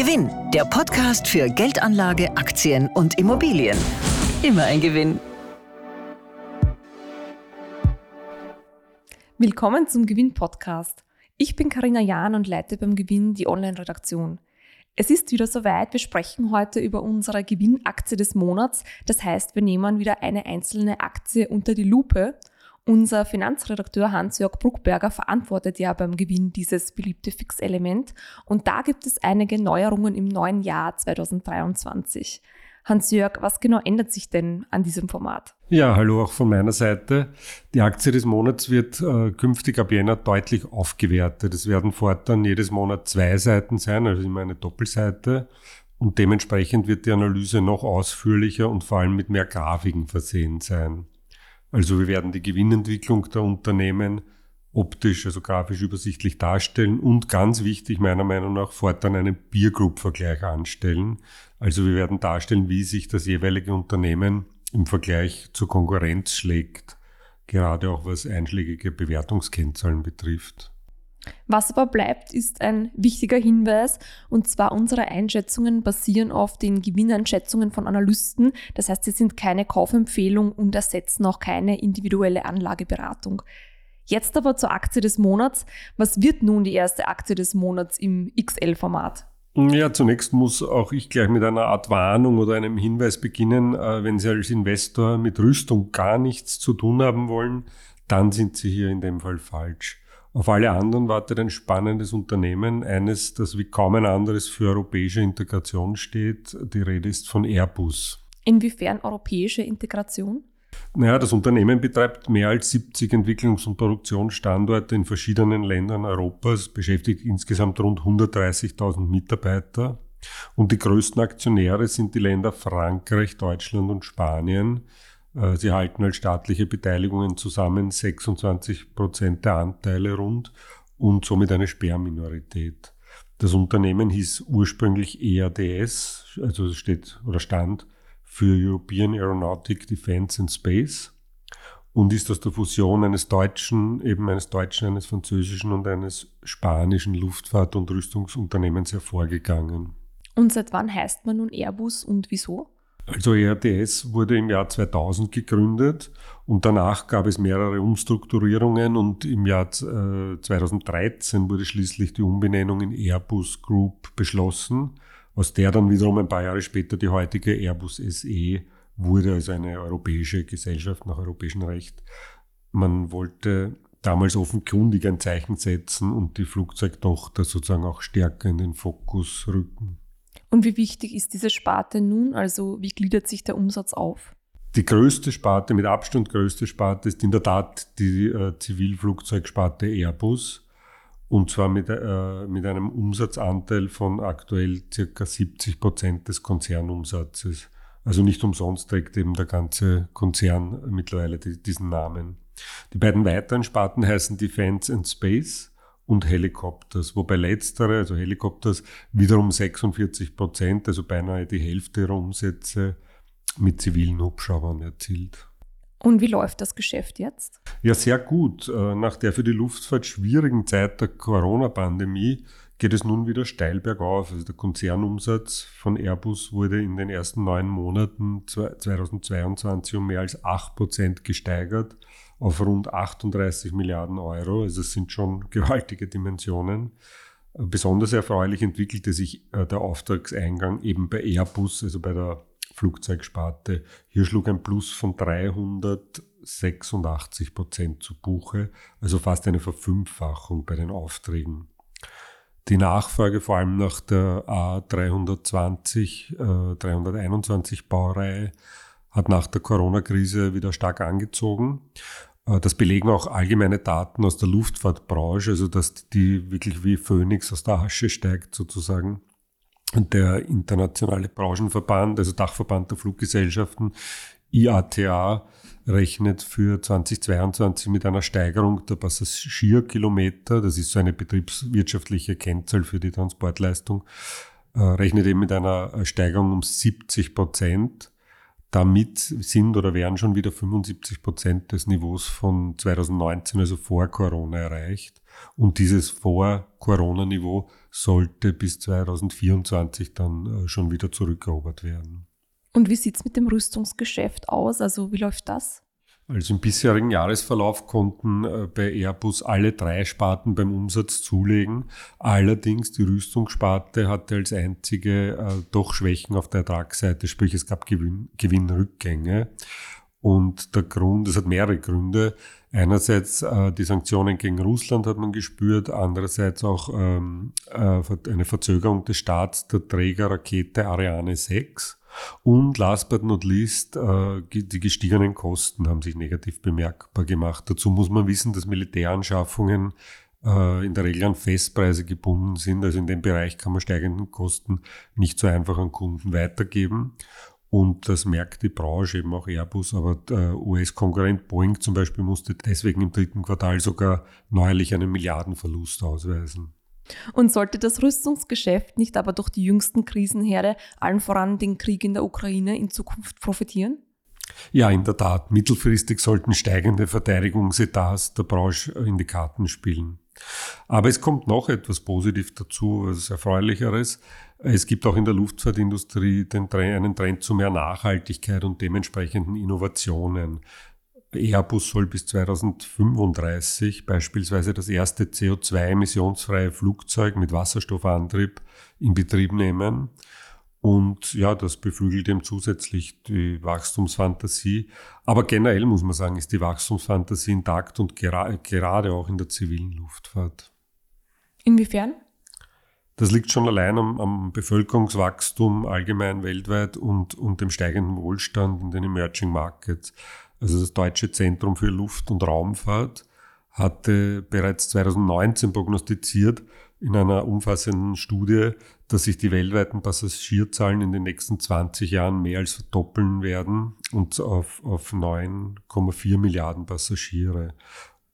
Gewinn, der Podcast für Geldanlage, Aktien und Immobilien. Immer ein Gewinn. Willkommen zum Gewinn-Podcast. Ich bin Karina Jahn und leite beim Gewinn die Online-Redaktion. Es ist wieder soweit. Wir sprechen heute über unsere Gewinnaktie des Monats. Das heißt, wir nehmen wieder eine einzelne Aktie unter die Lupe unser Finanzredakteur Hans-Jörg Bruckberger verantwortet ja beim Gewinn dieses beliebte Fixelement und da gibt es einige Neuerungen im neuen Jahr 2023. Hans-Jörg, was genau ändert sich denn an diesem Format? Ja, hallo auch von meiner Seite. Die Aktie des Monats wird äh, künftig ab Jänner deutlich aufgewertet. Es werden fortan jedes Monat zwei Seiten sein, also immer eine Doppelseite. Und dementsprechend wird die Analyse noch ausführlicher und vor allem mit mehr Grafiken versehen sein. Also wir werden die Gewinnentwicklung der Unternehmen optisch, also grafisch übersichtlich darstellen und ganz wichtig meiner Meinung nach fortan einen Peer Group Vergleich anstellen. Also wir werden darstellen, wie sich das jeweilige Unternehmen im Vergleich zur Konkurrenz schlägt, gerade auch was einschlägige Bewertungskennzahlen betrifft. Was aber bleibt, ist ein wichtiger Hinweis, und zwar unsere Einschätzungen basieren auf den Gewinneinschätzungen von Analysten. Das heißt, sie sind keine Kaufempfehlung und ersetzen auch keine individuelle Anlageberatung. Jetzt aber zur Aktie des Monats. Was wird nun die erste Aktie des Monats im XL-Format? Ja, zunächst muss auch ich gleich mit einer Art Warnung oder einem Hinweis beginnen. Äh, wenn Sie als Investor mit Rüstung gar nichts zu tun haben wollen, dann sind Sie hier in dem Fall falsch. Auf alle anderen wartet ein spannendes Unternehmen, eines, das wie kaum ein anderes für europäische Integration steht. Die Rede ist von Airbus. Inwiefern europäische Integration? Naja, das Unternehmen betreibt mehr als 70 Entwicklungs- und Produktionsstandorte in verschiedenen Ländern Europas, beschäftigt insgesamt rund 130.000 Mitarbeiter. Und die größten Aktionäre sind die Länder Frankreich, Deutschland und Spanien. Äh, sie halten als staatliche Beteiligungen zusammen 26 Prozent der Anteile rund und somit eine Sperrminorität. Das Unternehmen hieß ursprünglich EADS, also steht oder stand für European Aeronautic Defense and Space und ist aus der Fusion eines deutschen, eben eines deutschen, eines französischen und eines spanischen Luftfahrt- und Rüstungsunternehmens hervorgegangen. Und seit wann heißt man nun Airbus und wieso? Also ERDS wurde im Jahr 2000 gegründet und danach gab es mehrere Umstrukturierungen und im Jahr 2013 äh, wurde schließlich die Umbenennung in Airbus Group beschlossen, aus der dann wiederum ein paar Jahre später die heutige Airbus SE wurde, also eine europäische Gesellschaft nach europäischem Recht. Man wollte damals offenkundig ein Zeichen setzen und die Flugzeugtochter sozusagen auch stärker in den Fokus rücken. Und wie wichtig ist diese Sparte nun? Also wie gliedert sich der Umsatz auf? Die größte Sparte, mit Abstand größte Sparte ist in der Tat die äh, Zivilflugzeugsparte Airbus. Und zwar mit, äh, mit einem Umsatzanteil von aktuell circa 70 Prozent des Konzernumsatzes. Also nicht umsonst trägt eben der ganze Konzern mittlerweile die, diesen Namen. Die beiden weiteren Sparten heißen Defense and Space und Helikopters, wobei letztere, also Helikopters, wiederum 46 Prozent, also beinahe die Hälfte ihrer Umsätze mit zivilen Hubschraubern erzielt. Und wie läuft das Geschäft jetzt? Ja, sehr gut. Äh, nach der für die Luftfahrt schwierigen Zeit der Corona-Pandemie geht es nun wieder steil bergauf. Also der Konzernumsatz von Airbus wurde in den ersten neun Monaten 2022 um mehr als 8 Prozent gesteigert auf rund 38 Milliarden Euro. Also es sind schon gewaltige Dimensionen. Besonders erfreulich entwickelte sich äh, der Auftragseingang eben bei Airbus, also bei der Flugzeugsparte. Hier schlug ein Plus von 386 Prozent zu Buche, also fast eine Verfünffachung bei den Aufträgen. Die Nachfrage vor allem nach der A320, äh, 321 Baureihe hat nach der Corona-Krise wieder stark angezogen. Äh, das belegen auch allgemeine Daten aus der Luftfahrtbranche, also dass die wirklich wie Phönix aus der Asche steigt sozusagen. Und der internationale Branchenverband, also Dachverband der Fluggesellschaften, IATA, rechnet für 2022 mit einer Steigerung der Passagierkilometer, das ist so eine betriebswirtschaftliche Kennzahl für die Transportleistung, äh, rechnet eben mit einer Steigerung um 70 Prozent Damit sind oder wären schon wieder 75 Prozent des Niveaus von 2019, also vor Corona, erreicht. Und dieses Vor-Corona-Niveau sollte bis 2024 dann äh, schon wieder zurückerobert werden. Und wie sieht's mit dem Rüstungsgeschäft aus? Also wie läuft das? Also im bisherigen Jahresverlauf konnten äh, bei Airbus alle drei Sparten beim Umsatz zulegen. Allerdings die Rüstungssparte hatte als einzige äh, doch Schwächen auf der Ertragsseite, sprich es gab Gewinn, Gewinnrückgänge. Und der Grund, es hat mehrere Gründe. Einerseits äh, die Sanktionen gegen Russland hat man gespürt, andererseits auch ähm, äh, eine Verzögerung des Starts der Trägerrakete Ariane 6 und last but not least, äh, die gestiegenen Kosten haben sich negativ bemerkbar gemacht. Dazu muss man wissen, dass Militäranschaffungen äh, in der Regel an Festpreise gebunden sind. Also in dem Bereich kann man steigenden Kosten nicht so einfach an Kunden weitergeben. Und das merkt die Branche, eben auch Airbus, aber der US-Konkurrent Boeing zum Beispiel musste deswegen im dritten Quartal sogar neuerlich einen Milliardenverlust ausweisen. Und sollte das Rüstungsgeschäft nicht aber durch die jüngsten Krisenherde, allen voran den Krieg in der Ukraine, in Zukunft profitieren? Ja, in der Tat. Mittelfristig sollten steigende Verteidigungsetats der Branche in die Karten spielen. Aber es kommt noch etwas positiv dazu, was Erfreulicheres. Es gibt auch in der Luftfahrtindustrie den, einen Trend zu mehr Nachhaltigkeit und dementsprechenden Innovationen. Airbus soll bis 2035 beispielsweise das erste CO2-emissionsfreie Flugzeug mit Wasserstoffantrieb in Betrieb nehmen. Und ja, das beflügelt eben zusätzlich die Wachstumsfantasie. Aber generell muss man sagen, ist die Wachstumsfantasie intakt und gera gerade auch in der zivilen Luftfahrt. Inwiefern? Das liegt schon allein am, am Bevölkerungswachstum allgemein weltweit und, und dem steigenden Wohlstand in den Emerging Markets. Also das Deutsche Zentrum für Luft- und Raumfahrt hatte bereits 2019 prognostiziert in einer umfassenden Studie, dass sich die weltweiten Passagierzahlen in den nächsten 20 Jahren mehr als verdoppeln werden und auf, auf 9,4 Milliarden Passagiere.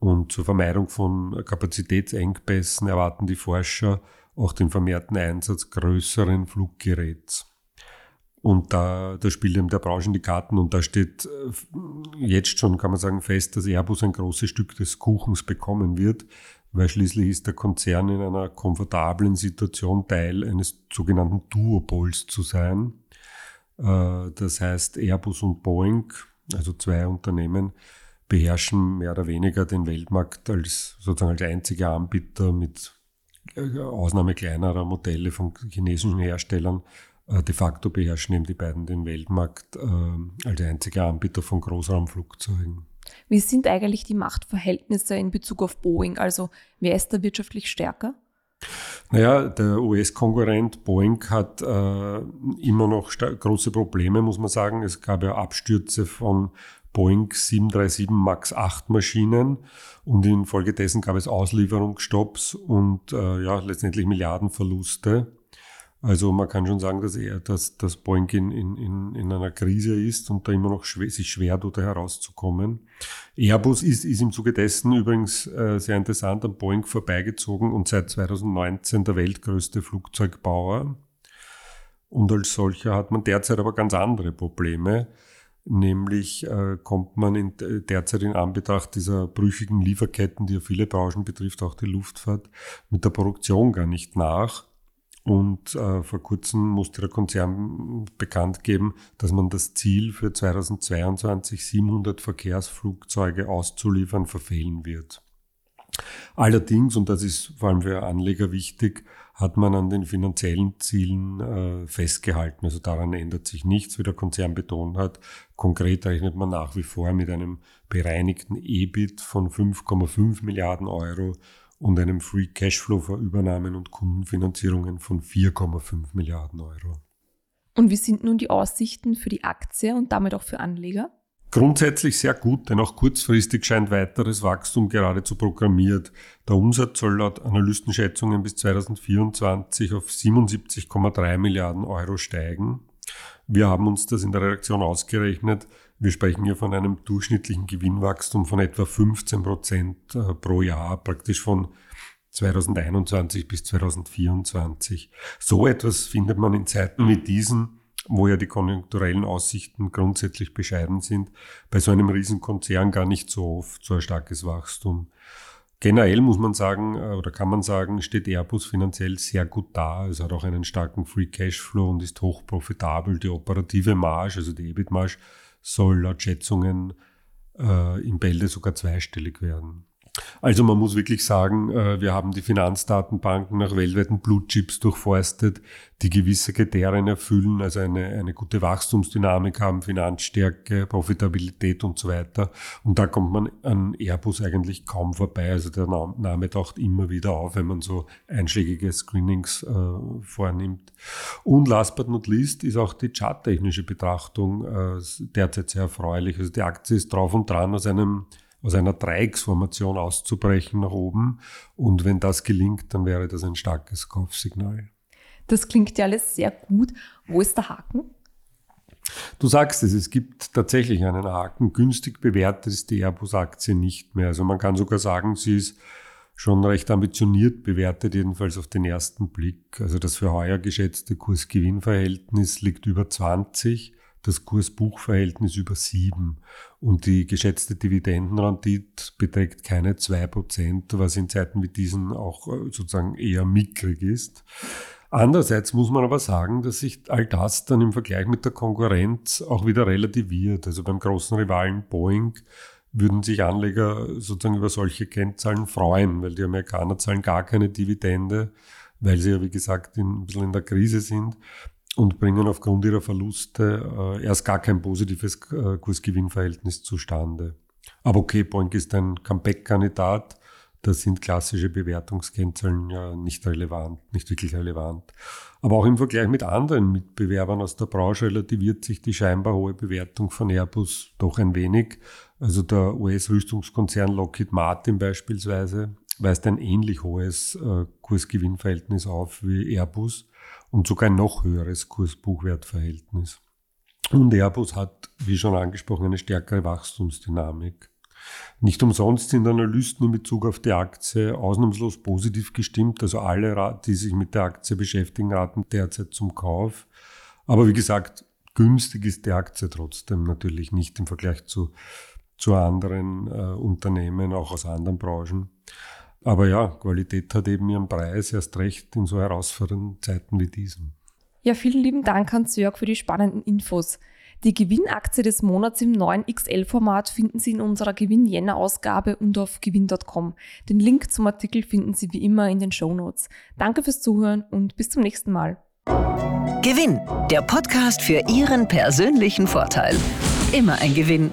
Und zur Vermeidung von Kapazitätsengpässen erwarten die Forscher auch den vermehrten Einsatz größeren Fluggeräts. Und da, da spielt eben der Branche in die Karten und da steht äh, jetzt schon, kann man sagen, fest, dass Airbus ein großes Stück des Kuchens bekommen wird, weil schließlich ist der Konzern in einer komfortablen Situation Teil eines sogenannten Duopols zu sein. Äh, das heißt, Airbus und Boeing, also zwei Unternehmen, beherrschen mehr oder weniger den Weltmarkt als sozusagen als einziger Anbieter mit Ausnahme kleinerer Modelle von chinesischen Herstellern äh, de facto beherrschen eben die beiden den Weltmarkt äh, als einziger Anbieter von Großraumflugzeugen. Wie sind eigentlich die Machtverhältnisse in Bezug auf Boeing? Also wer ist da wirtschaftlich stärker? Naja, der US-Konkurrent Boeing hat äh, immer noch große Probleme, muss man sagen. Es gab ja Abstürze von Boeing 737 MAX 8 Maschinen und infolgedessen gab es Auslieferungsstopps und äh, ja, letztendlich Milliardenverluste. Also man kann schon sagen, dass er, dass, dass Boeing in, in, in einer Krise ist und da immer noch schwer, sich schwer tut, da herauszukommen. Airbus ist, ist im Zuge dessen übrigens äh, sehr interessant an Boeing vorbeigezogen und seit 2019 der weltgrößte Flugzeugbauer. Und als solcher hat man derzeit aber ganz andere Probleme. Nämlich äh, kommt man in, derzeit in Anbetracht dieser brüchigen Lieferketten, die ja viele Branchen betrifft, auch die Luftfahrt, mit der Produktion gar nicht nach. Und äh, vor kurzem musste der Konzern bekannt geben, dass man das Ziel für 2022 700 Verkehrsflugzeuge auszuliefern verfehlen wird. Allerdings, und das ist vor allem für Anleger wichtig, hat man an den finanziellen Zielen äh, festgehalten. Also daran ändert sich nichts, wie der Konzern betont hat. Konkret rechnet man nach wie vor mit einem bereinigten EBIT von 5,5 Milliarden Euro und einem Free Cashflow für Übernahmen und Kundenfinanzierungen von 4,5 Milliarden Euro. Und wie sind nun die Aussichten für die Aktie und damit auch für Anleger? Grundsätzlich sehr gut, denn auch kurzfristig scheint weiteres Wachstum geradezu programmiert. Der Umsatz soll laut Analystenschätzungen bis 2024 auf 77,3 Milliarden Euro steigen. Wir haben uns das in der Redaktion ausgerechnet. Wir sprechen hier von einem durchschnittlichen Gewinnwachstum von etwa 15 Prozent äh, pro Jahr, praktisch von 2021 bis 2024. So etwas findet man in Zeiten wie diesen wo ja die konjunkturellen Aussichten grundsätzlich bescheiden sind, bei so einem Riesenkonzern gar nicht so oft so ein starkes Wachstum. Generell muss man sagen, äh, oder kann man sagen, steht Airbus finanziell sehr gut da. Es hat auch einen starken Free Cashflow und ist hoch profitabel. Die operative Marge, also die EBIT-Marge, soll laut Schätzungen äh, im Bälde sogar zweistellig werden. Also man muss wirklich sagen, äh, wir haben die Finanzdatenbanken nach weltweiten Blue Chips durchforstet, die gewisse Kriterien erfüllen, also eine, eine gute Wachstumsdynamik haben, Finanzstärke, Profitabilität und so weiter. Und da kommt man an Airbus eigentlich kaum vorbei. Also der Name taucht immer wieder auf, wenn man so einschlägige Screenings äh, vornimmt. Und last but not least ist auch die charttechnische Betrachtung äh, derzeit sehr erfreulich. Also die Aktie ist drauf und dran aus einem aus einer Dreiecksformation auszubrechen nach oben. Und wenn das gelingt, dann wäre das ein starkes Kaufsignal. Das klingt ja alles sehr gut. Wo ist der Haken? Du sagst es, es gibt tatsächlich einen Haken. Günstig bewertet ist die Airbus-Aktie nicht mehr. Also man kann sogar sagen, sie ist schon recht ambitioniert bewertet, jedenfalls auf den ersten Blick. Also das für heuer geschätzte Kurs-Gewinn-Verhältnis liegt über 20 das Kurs-Buch-Verhältnis über sieben und die geschätzte Dividendenrendite beträgt keine zwei Prozent, was in Zeiten wie diesen auch äh, sozusagen eher mickrig ist. Andererseits muss man aber sagen, dass sich all das dann im Vergleich mit der Konkurrenz auch wieder relativiert. Also beim großen Rivalen Boeing würden sich Anleger sozusagen über solche Kennzahlen freuen, weil die Amerikaner zahlen gar keine Dividende, weil sie ja, wie gesagt, in, ein bisschen in der Krise sind und bringen aufgrund ihrer Verluste äh, erst gar kein positives äh, Kursgewinnverhältnis zustande. Aber okay, Boeing ist ein Comeback-Kandidat. Da sind klassische Bewertungskennzahlen ja nicht relevant, nicht wirklich relevant. Aber auch im Vergleich mit anderen Mitbewerbern aus der Branche relativiert sich die scheinbar hohe Bewertung von Airbus doch ein wenig. Also der US-Rüstungskonzern Lockheed Martin beispielsweise weist ein ähnlich hohes äh, Kursgewinnverhältnis auf wie Airbus und sogar ein noch höheres Kurs-Buchwert-Verhältnis. Und Airbus hat, wie schon angesprochen, eine stärkere Wachstumsdynamik. Nicht umsonst sind Analysten in Bezug auf die Aktie ausnahmslos positiv gestimmt. Also alle, die sich mit der Aktie beschäftigen, raten derzeit zum Kauf. Aber wie gesagt, günstig ist die Aktie trotzdem natürlich nicht im Vergleich zu, zu anderen äh, Unternehmen, auch aus anderen Branchen. Aber ja, Qualität hat eben ihren Preis, erst recht in so herausfordernden Zeiten wie diesen. Ja, vielen lieben Dank, Hans-Jörg, für die spannenden Infos. Die Gewinnaktie des Monats im neuen XL-Format finden Sie in unserer Gewinn-Jänner-Ausgabe und auf gewinn.com. Den Link zum Artikel finden Sie wie immer in den Show Notes. Danke fürs Zuhören und bis zum nächsten Mal. Gewinn, der Podcast für Ihren persönlichen Vorteil. Immer ein Gewinn.